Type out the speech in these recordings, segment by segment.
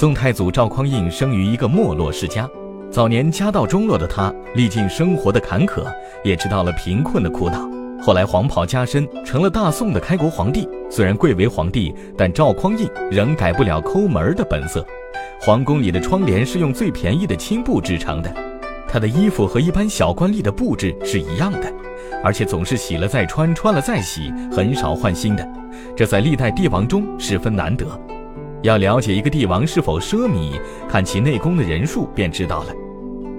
宋太祖赵匡胤生于一个没落世家，早年家道中落的他，历尽生活的坎坷，也知道了贫困的苦恼。后来黄袍加身，成了大宋的开国皇帝。虽然贵为皇帝，但赵匡胤仍改不了抠门的本色。皇宫里的窗帘是用最便宜的青布制成的，他的衣服和一般小官吏的布置是一样的，而且总是洗了再穿，穿了再洗，很少换新的。这在历代帝王中十分难得。要了解一个帝王是否奢靡，看其内宫的人数便知道了。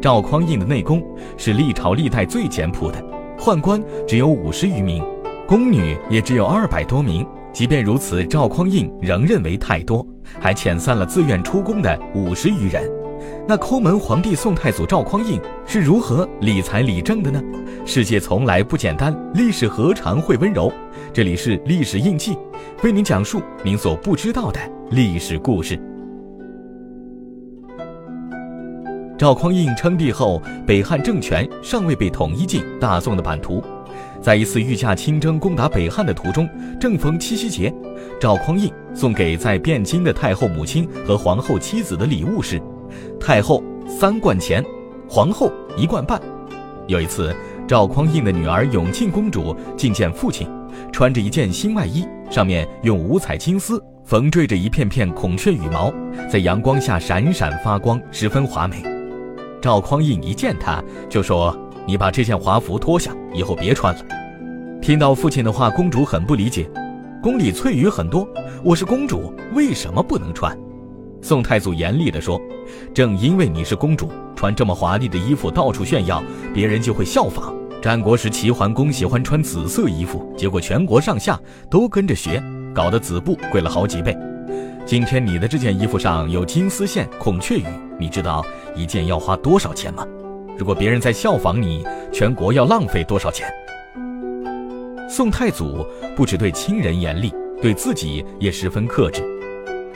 赵匡胤的内宫是历朝历代最简朴的，宦官只有五十余名，宫女也只有二百多名。即便如此，赵匡胤仍认为太多，还遣散了自愿出宫的五十余人。那抠门皇帝宋太祖赵匡胤是如何理财理政的呢？世界从来不简单，历史何尝会温柔？这里是历史印记，为您讲述您所不知道的历史故事。赵匡胤称帝后，北汉政权尚未被统一进大宋的版图。在一次御驾亲征攻打北汉的途中，正逢七夕节，赵匡胤送给在汴京的太后母亲和皇后妻子的礼物是：太后三贯钱，皇后一贯半。有一次，赵匡胤的女儿永庆公主觐见父亲，穿着一件新外衣，上面用五彩金丝缝缀着一片片孔雀羽毛，在阳光下闪闪发光，十分华美。赵匡胤一见她，就说。你把这件华服脱下，以后别穿了。听到父亲的话，公主很不理解。宫里翠羽很多，我是公主，为什么不能穿？宋太祖严厉地说：“正因为你是公主，穿这么华丽的衣服到处炫耀，别人就会效仿。战国时齐桓公喜欢穿紫色衣服，结果全国上下都跟着学，搞得子布贵了好几倍。今天你的这件衣服上有金丝线、孔雀羽，你知道一件要花多少钱吗？”如果别人在效仿你，全国要浪费多少钱？宋太祖不只对亲人严厉，对自己也十分克制。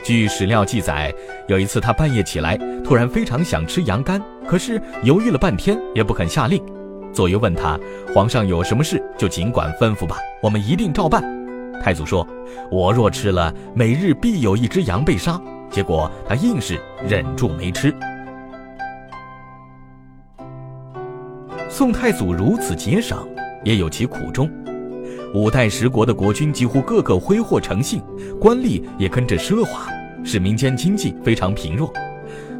据史料记载，有一次他半夜起来，突然非常想吃羊肝，可是犹豫了半天也不肯下令。左右问他：“皇上有什么事就尽管吩咐吧，我们一定照办。”太祖说：“我若吃了，每日必有一只羊被杀。”结果他硬是忍住没吃。宋太祖如此节省，也有其苦衷。五代十国的国君几乎个个挥霍成性，官吏也跟着奢华，使民间经济非常贫弱。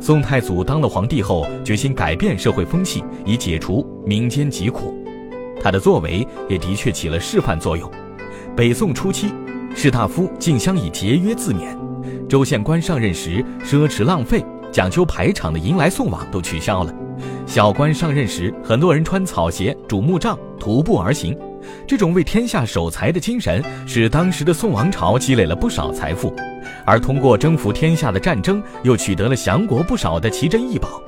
宋太祖当了皇帝后，决心改变社会风气，以解除民间疾苦。他的作为也的确起了示范作用。北宋初期，士大夫竞相以节约自勉，州县官上任时奢侈浪费，讲究排场的迎来送往都取消了。小官上任时，很多人穿草鞋、拄木杖、徒步而行。这种为天下守财的精神，使当时的宋王朝积累了不少财富，而通过征服天下的战争，又取得了降国不少的奇珍异宝。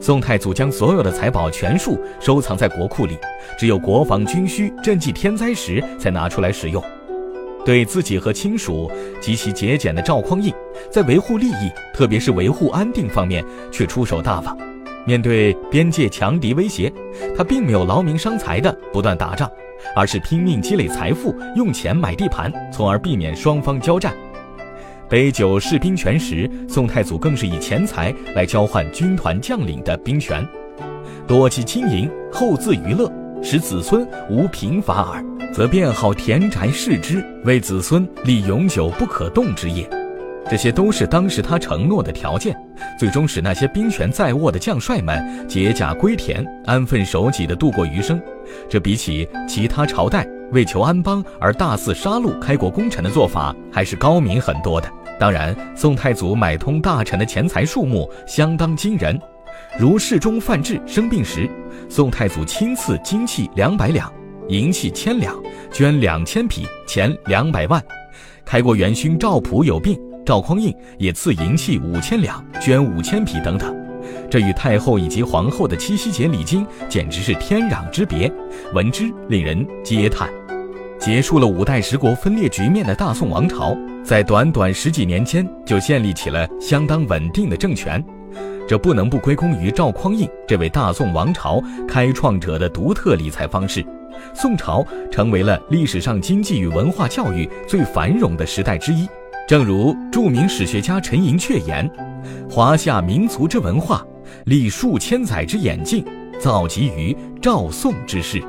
宋太祖将所有的财宝全数收藏在国库里，只有国防军需、赈济天灾时才拿出来使用。对自己和亲属极其节俭的赵匡胤，在维护利益，特别是维护安定方面，却出手大方。面对边界强敌威胁，他并没有劳民伤财的不断打仗，而是拼命积累财富，用钱买地盘，从而避免双方交战。杯酒释兵权时，宋太祖更是以钱财来交换军团将领的兵权，多积金银，后自娱乐，使子孙无贫乏耳，则变好田宅世之，为子孙立永久不可动之业。这些都是当时他承诺的条件，最终使那些兵权在握的将帅们解甲归田，安分守己地度过余生。这比起其他朝代为求安邦而大肆杀戮开国功臣的做法，还是高明很多的。当然，宋太祖买通大臣的钱财数目相当惊人，如侍中范质生病时，宋太祖亲赐金器两百两，银器千两，捐两千匹，钱两百万。开国元勋赵普有病。赵匡胤也赐银器五千两，捐五千匹等等，这与太后以及皇后的七夕节礼金简直是天壤之别，闻之令人嗟叹。结束了五代十国分裂局面的大宋王朝，在短短十几年间就建立起了相当稳定的政权，这不能不归功于赵匡胤这位大宋王朝开创者的独特理财方式。宋朝成为了历史上经济与文化教育最繁荣的时代之一。正如著名史学家陈寅恪言：“华夏民族之文化，立数千载之演进，造极于赵宋之世。